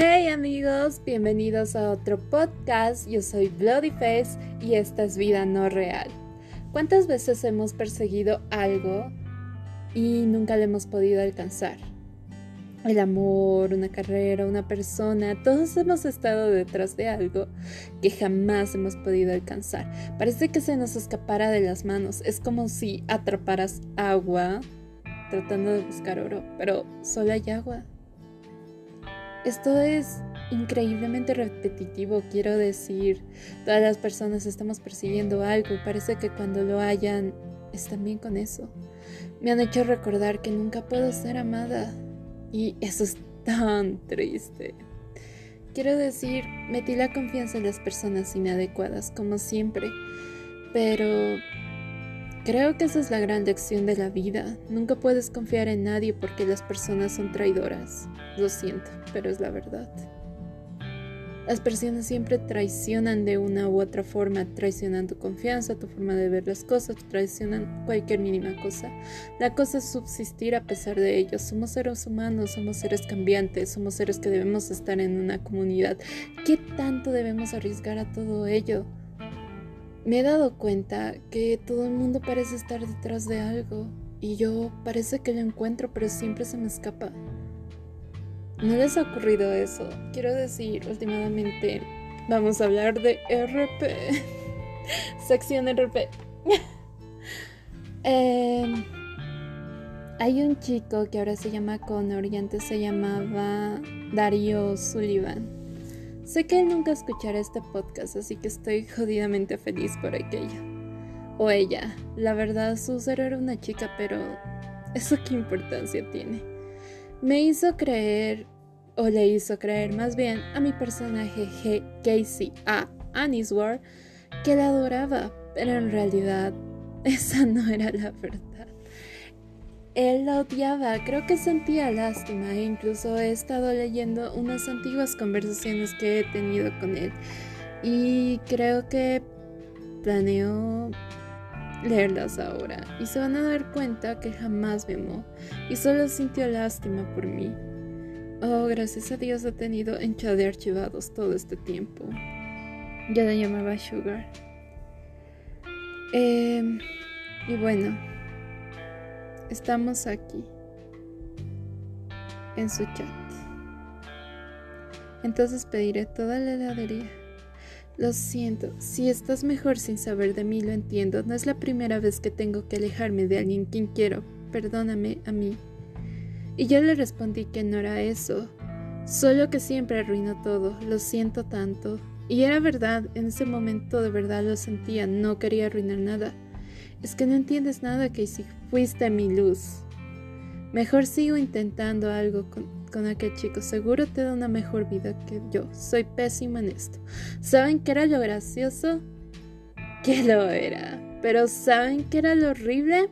Hey amigos, bienvenidos a otro podcast. Yo soy Bloody Face y esta es Vida No Real. ¿Cuántas veces hemos perseguido algo y nunca le hemos podido alcanzar? El amor, una carrera, una persona, todos hemos estado detrás de algo que jamás hemos podido alcanzar. Parece que se nos escapara de las manos. Es como si atraparas agua tratando de buscar oro, pero solo hay agua. Esto es increíblemente repetitivo, quiero decir. Todas las personas estamos persiguiendo algo y parece que cuando lo hayan están bien con eso. Me han hecho recordar que nunca puedo ser amada y eso es tan triste. Quiero decir, metí la confianza en las personas inadecuadas, como siempre, pero Creo que esa es la gran lección de la vida. Nunca puedes confiar en nadie porque las personas son traidoras. Lo siento, pero es la verdad. Las personas siempre traicionan de una u otra forma, traicionan tu confianza, tu forma de ver las cosas, traicionan cualquier mínima cosa. La cosa es subsistir a pesar de ellos. Somos seres humanos, somos seres cambiantes, somos seres que debemos estar en una comunidad. ¿Qué tanto debemos arriesgar a todo ello? Me he dado cuenta que todo el mundo parece estar detrás de algo y yo parece que lo encuentro pero siempre se me escapa. ¿No les ha ocurrido eso? Quiero decir, últimamente vamos a hablar de RP. Sección RP. Em, hay un chico que ahora se llama Connor y antes se llamaba Dario Sullivan. Sé que él nunca escuchará este podcast, así que estoy jodidamente feliz por aquello. O ella. La verdad, su ser era una chica, pero ¿eso qué importancia tiene? Me hizo creer, o le hizo creer más bien, a mi personaje G Casey A. Aniswar, que la adoraba, pero en realidad esa no era la verdad. Él la odiaba, creo que sentía lástima e incluso he estado leyendo unas antiguas conversaciones que he tenido con él y creo que planeo leerlas ahora y se van a dar cuenta que jamás me amó y solo sintió lástima por mí. Oh, gracias a Dios he tenido en chat de archivados todo este tiempo. Ya la llamaba Sugar. Eh, y bueno, Estamos aquí, en su chat. Entonces pediré toda la heladería. Lo siento, si estás mejor sin saber de mí, lo entiendo. No es la primera vez que tengo que alejarme de alguien quien quiero. Perdóname a mí. Y yo le respondí que no era eso, solo que siempre arruino todo. Lo siento tanto. Y era verdad, en ese momento de verdad lo sentía, no quería arruinar nada. Es que no entiendes nada, Casey. Fuiste mi luz. Mejor sigo intentando algo con, aquel chico. Seguro te da una mejor vida que yo. Soy pésima en esto. ¿Saben qué era lo gracioso? Que lo era. Pero ¿saben qué era lo horrible?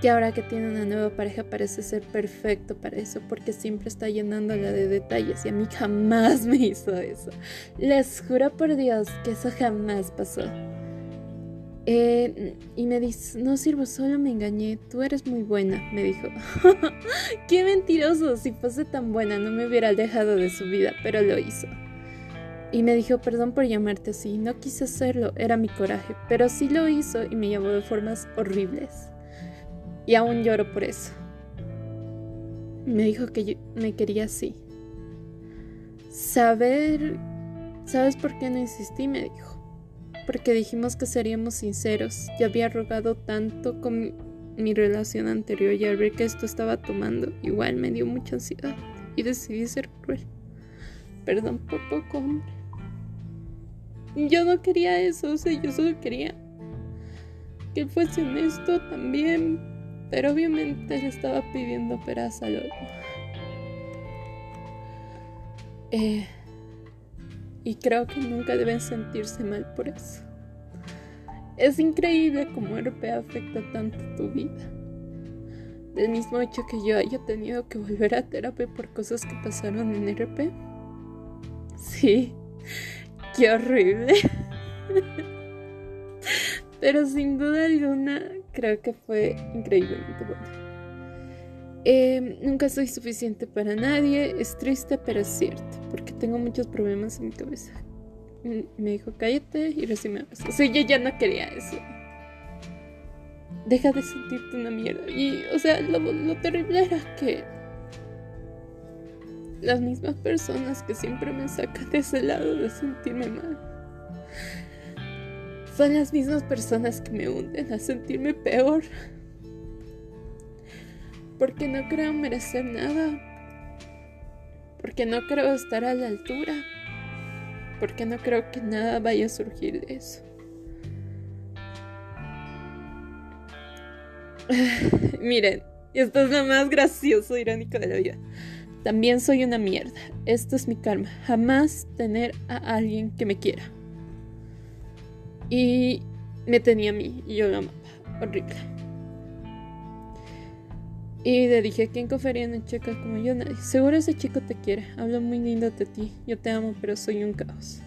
Que ahora que tiene una nueva pareja parece ser perfecto para eso, porque siempre está llenándola de detalles y a mí jamás me hizo eso. Les juro por Dios que eso jamás pasó. Eh, y me dice, no sirvo, solo me engañé, tú eres muy buena, me dijo. Qué mentiroso, si fuese tan buena no me hubiera alejado de su vida, pero lo hizo. Y me dijo, perdón por llamarte así, no quise hacerlo, era mi coraje, pero sí lo hizo y me llamó de formas horribles. Y aún lloro por eso. Me dijo que me quería así. Saber... ¿Sabes por qué no insistí? Me dijo porque dijimos que seríamos sinceros. Ya había rogado tanto con mi relación anterior y al ver que esto estaba tomando, igual me dio mucha ansiedad y decidí ser cruel. Perdón por poco, hombre. Yo no quería eso, o sea, yo solo quería que fuese honesto también, pero obviamente le estaba pidiendo peras al. Eh, y creo que nunca deben sentirse mal por eso. Es increíble cómo RP afecta tanto tu vida. Del mismo hecho que yo haya tenido que volver a terapia por cosas que pasaron en RP. Sí, qué horrible. Pero sin duda alguna creo que fue increíblemente bueno. Em, nunca soy suficiente para nadie, es triste, pero es cierto, porque tengo muchos problemas en mi cabeza. Mm, me dijo, cállate y recibe abrazos. O sea, yo ya no quería eso. Deja de sentirte una mierda. Y, o sea, lo terrible era que las mismas personas que siempre me sacan de ese lado de sentirme mal son las mismas personas que me hunden a sentirme peor. Porque no creo merecer nada. Porque no creo estar a la altura. Porque no creo que nada vaya a surgir de eso. Miren, esto es lo más gracioso, irónico de la vida. También soy una mierda. Esto es mi karma. Jamás tener a alguien que me quiera. Y me tenía a mí y yo lo amaba. Horrible. Y le dije, ¿quién confiaría en un chico como yo? Seguro ese chico te quiere. Habla muy lindo de ti. Yo te amo, pero soy un caos.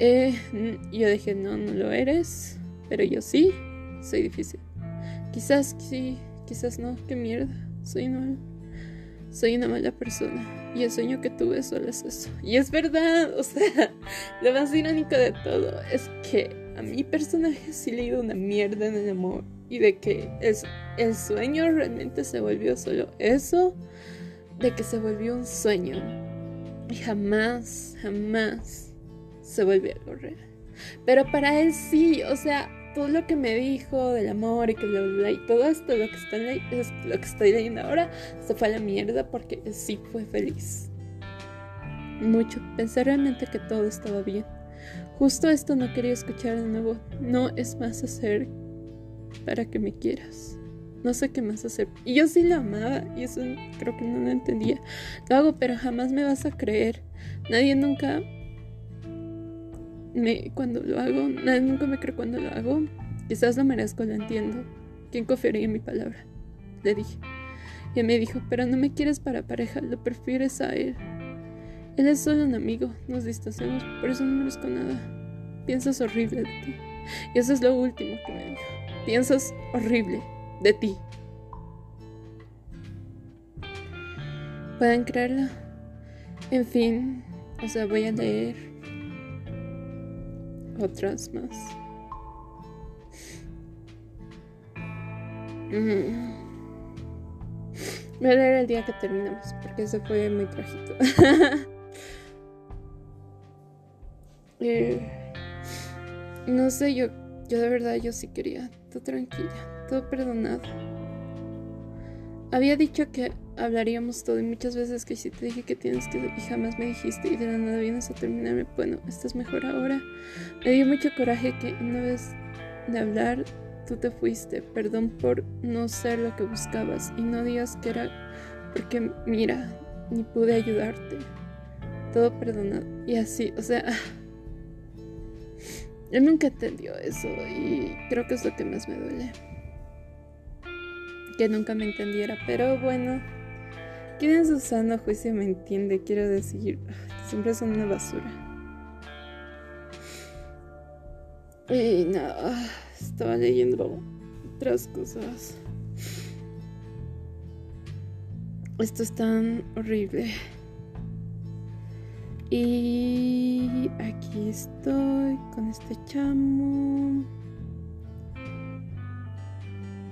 Eh, yo dije, no, no lo eres. Pero yo sí. Soy difícil. Quizás sí, quizás no. Qué mierda. Soy una, soy una mala persona. Y el sueño que tuve solo es eso. Y es verdad. O sea, lo más irónico de todo es que a mi personaje sí le he ido una mierda en el amor y de que el, sueño realmente se volvió solo eso, de que se volvió un sueño y jamás, jamás se volvió algo real. Pero para él sí, o sea, todo lo que me dijo del amor y que lo y todo esto, lo que, está es lo que estoy leyendo ahora, se fue a la mierda porque sí fue feliz. Mucho. Pensé realmente que todo estaba bien. Justo esto no quería escuchar de nuevo. No es más hacer para que me quieras. No sé qué más hacer. Y yo sí lo amaba y eso creo que no lo entendía. Lo hago, pero jamás me vas a creer. Nadie nunca me cuando lo hago, nadie nunca me cree cuando lo hago. Quizás lo merezco, lo entiendo. ¿Quién confiaría en mi palabra? Le dije. Y me dijo, pero no me quieres para pareja, lo prefieres a él. Él es solo un amigo, nos distanciamos, por eso no merezco nada. Piensas horrible de ti. Y eso es lo último que me dijo. Piensas horrible de ti. ¿Pueden creerlo? En fin, o sea, voy a leer otras más. Voy a leer el día que terminamos, porque ese fue muy trágico. eh, no sé, yo, yo de verdad, yo sí quería. Todo tranquila, todo perdonado. Había dicho que hablaríamos todo y muchas veces que si te dije que tienes que y jamás me dijiste y de la nada vienes a terminarme, bueno, estás mejor ahora. Me dio mucho coraje que una vez de hablar tú te fuiste. Perdón por no ser lo que buscabas y no digas que era porque mira, ni pude ayudarte. Todo perdonado. Y así, o sea, él nunca entendió eso y creo que es lo que más me duele. Que nunca me entendiera, pero bueno. ¿Quién en su sano juicio me entiende? Quiero decir, siempre son una basura. Y nada, estaba leyendo otras cosas. Esto es tan horrible. Y aquí estoy con este chamo.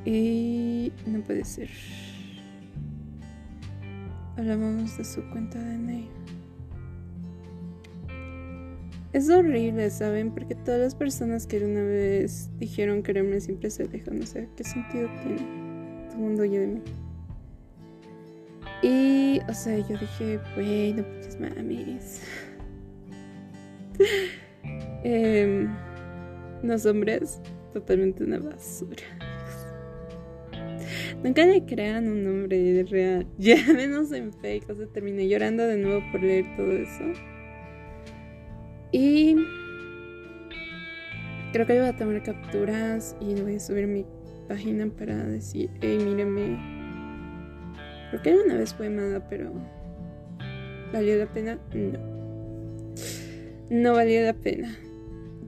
Y no puede ser. Hablamos de su cuenta de mail. Es horrible, ¿saben? Porque todas las personas que una vez dijeron quererme siempre se dejan. O sea, ¿qué sentido tiene? Todo el mundo oye de mí. Y, o sea, yo dije, bueno, mames. eh, los hombres, totalmente una basura. Nunca le crean un nombre real. Ya menos en fake. O sea, terminé llorando de nuevo por leer todo eso. Y creo que voy a tomar capturas y voy a subir mi página para decir, hey, míreme Creo que una vez fue mala, pero ¿valió la pena? No. No valió la pena.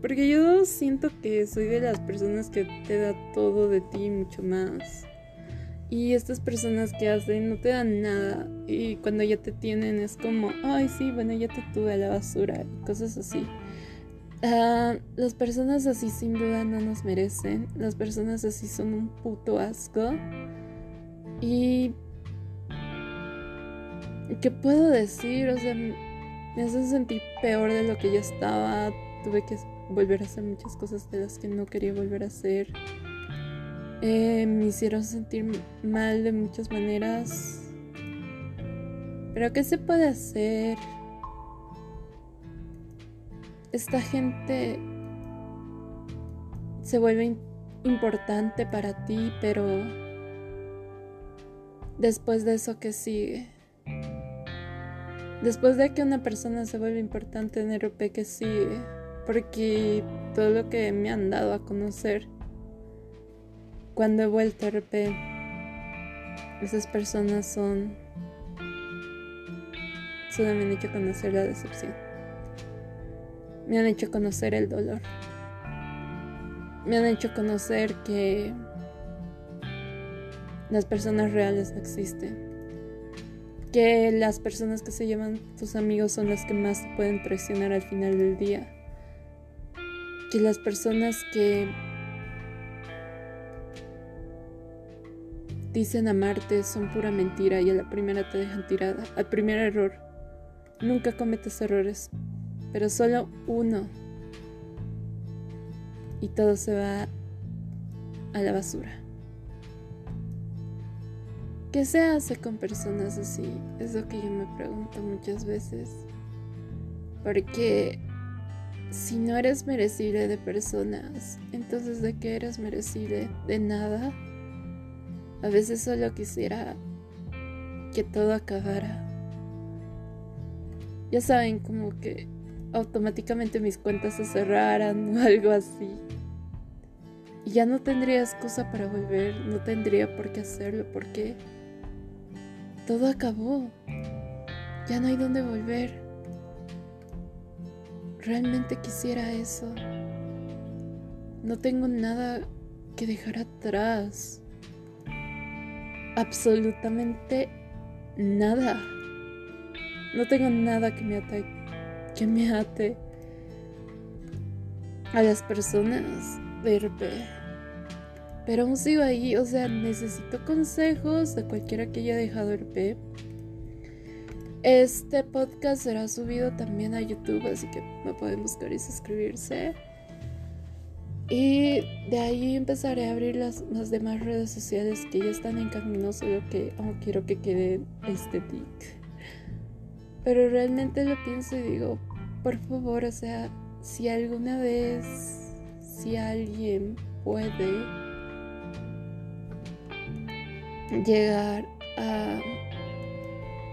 Porque yo siento que soy de las personas que te da todo de ti mucho más. Y estas personas que hacen no te dan nada. Y cuando ya te tienen es como, ay, sí, bueno, ya te tuve a la basura. Y cosas así. Ah, las personas así sin duda no nos merecen. Las personas así son un puto asco. Y... ¿Qué puedo decir? O sea, me hacen sentir peor de lo que ya estaba. Tuve que volver a hacer muchas cosas de las que no quería volver a hacer. Eh, me hicieron sentir mal de muchas maneras. Pero ¿qué se puede hacer? Esta gente se vuelve importante para ti, pero después de eso, ¿qué sigue? Después de que una persona se vuelve importante en RP, ¿qué sigue? Porque todo lo que me han dado a conocer cuando he vuelto a RP, esas personas son... Solo me han hecho conocer la decepción. Me han hecho conocer el dolor. Me han hecho conocer que las personas reales no existen. Que las personas que se llaman tus amigos son las que más pueden traicionar al final del día. Que las personas que Dicen amarte son pura mentira y a la primera te dejan tirada. Al primer error. Nunca cometes errores, pero solo uno. Y todo se va a la basura. ¿Qué se hace con personas así? Es lo que yo me pregunto muchas veces. Porque si no eres merecible de personas, entonces ¿de qué eres merecible? ¿De nada? A veces solo quisiera que todo acabara. Ya saben, como que automáticamente mis cuentas se cerraran o algo así. Y ya no tendría excusa para volver, no tendría por qué hacerlo, porque todo acabó. Ya no hay dónde volver. Realmente quisiera eso. No tengo nada que dejar atrás absolutamente nada. No tengo nada que me ate, que me ate a las personas de. Pero aún sigo ahí, o sea, necesito consejos de cualquiera que haya dejado RP. Este podcast será subido también a YouTube, así que me pueden buscar y suscribirse. Y de ahí empezaré a abrir las, las demás redes sociales que ya están en camino, solo que aún quiero que quede este. Pero realmente lo pienso y digo, por favor, o sea, si alguna vez, si alguien puede llegar a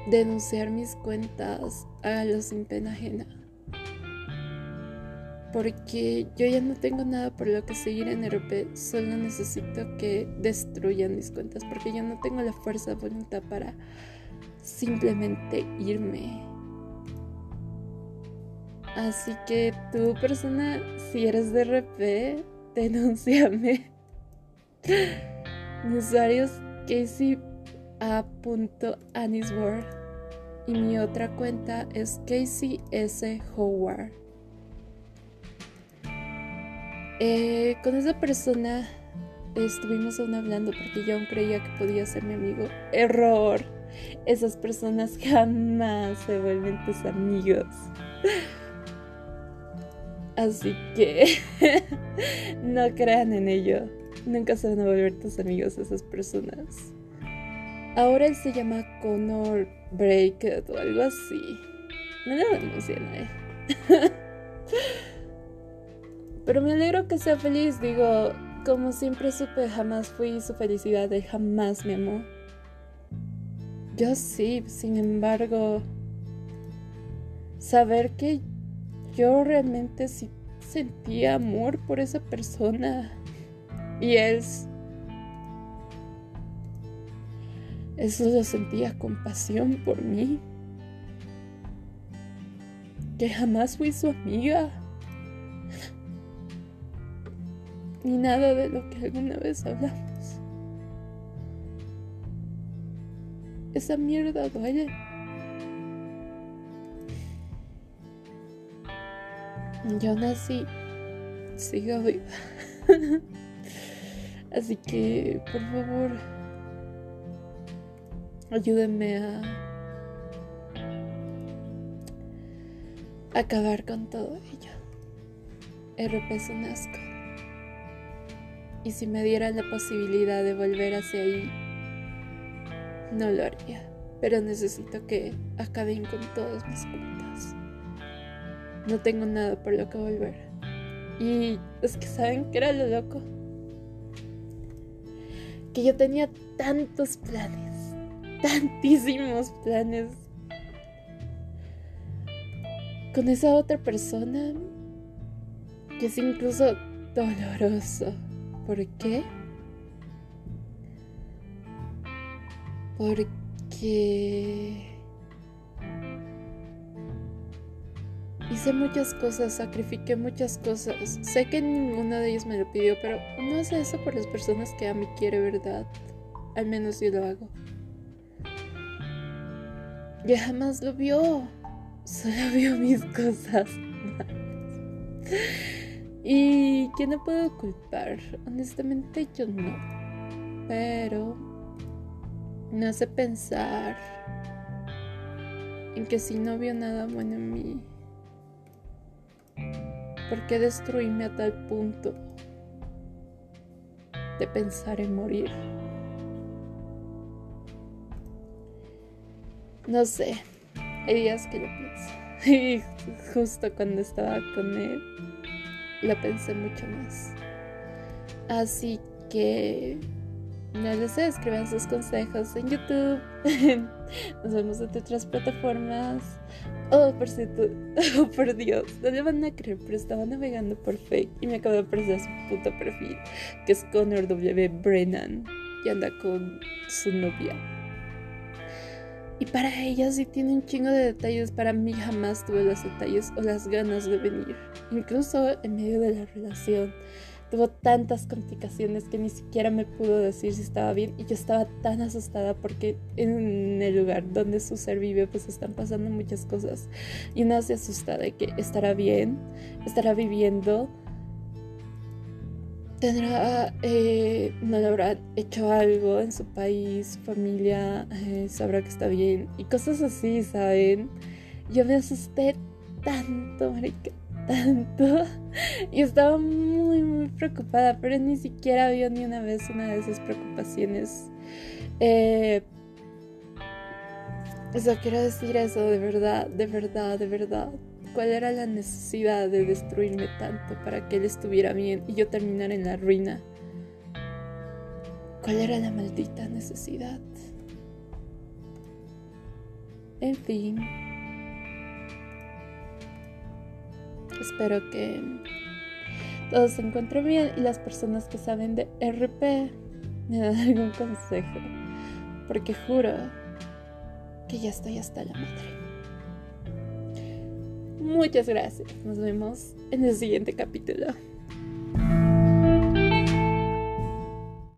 denunciar mis cuentas, hágalo sin pena ajena porque yo ya no tengo nada por lo que seguir en RP, solo necesito que destruyan mis cuentas, porque yo no tengo la fuerza voluntad para simplemente irme. Así que tú, persona, si eres de RP, denúnciame. Mi usuario es casey.anisworth y mi otra cuenta es Casey S. Howard. Eh, con esa persona estuvimos aún hablando porque yo aún creía que podía ser mi amigo. Error. Esas personas jamás se vuelven tus amigos. Así que no crean en ello. Nunca se van a volver tus amigos esas personas. Ahora él se llama Connor Breaked o algo así. No le emociona, eh. Pero me alegro que sea feliz, digo, como siempre supe, jamás fui su felicidad, él jamás me amó. Yo sí, sin embargo, saber que yo realmente sí sentía amor por esa persona y él eso lo sentía compasión por mí que jamás fui su amiga ni nada de lo que alguna vez hablamos. esa mierda duele. Yo nací, sigo viva. Así que, por favor, ayúdenme a acabar con todo ello. RP es un asco. Y si me dieran la posibilidad de volver hacia ahí, no lo haría. Pero necesito que acaben con todos mis cuentas. No tengo nada por lo que volver. Y es que saben que era lo loco. Que yo tenía tantos planes, tantísimos planes. Con esa otra persona que es incluso doloroso. ¿Por qué? Porque hice muchas cosas, sacrifiqué muchas cosas. Sé que ninguna de ellas me lo pidió, pero uno hace eso por las personas que a mí quiere, ¿verdad? Al menos yo lo hago. Ya jamás lo vio. Solo vio mis cosas. Y que no puedo culpar. Honestamente yo no. Pero me hace pensar en que si no vio nada bueno en mí, ¿por qué destruirme a tal punto de pensar en morir? No sé, hay días que lo pienso. Y justo cuando estaba con él, lo pensé mucho más. Así que no les sé, escriban sus consejos en YouTube. Nos vemos en otras plataformas. Oh, por cierto, oh por Dios, no le van a creer, pero estaba navegando por fake y me acaba de aparecer su puto perfil, que es Connor W. Brennan, y anda con su novia. Y para ella sí tiene un chingo de detalles. Para mí jamás tuve los detalles o las ganas de venir. Incluso en medio de la relación. Tuvo tantas complicaciones que ni siquiera me pudo decir si estaba bien. Y yo estaba tan asustada porque en el lugar donde su ser vive pues están pasando muchas cosas. Y una se asusta de que estará bien, estará viviendo tendrá, eh, no le habrá hecho algo en su país, su familia, eh, sabrá que está bien y cosas así, ¿saben? Yo me asusté tanto, marica, tanto. Y estaba muy, muy preocupada, pero ni siquiera vio ni una vez una de esas preocupaciones. Eh, o sea, quiero decir eso de verdad, de verdad, de verdad. ¿Cuál era la necesidad de destruirme tanto para que él estuviera bien y yo terminara en la ruina? ¿Cuál era la maldita necesidad? En fin. Espero que todos se encuentren bien y las personas que saben de RP me dan algún consejo. Porque juro que ya estoy hasta la madre. Muchas gracias. Nos vemos en el siguiente capítulo.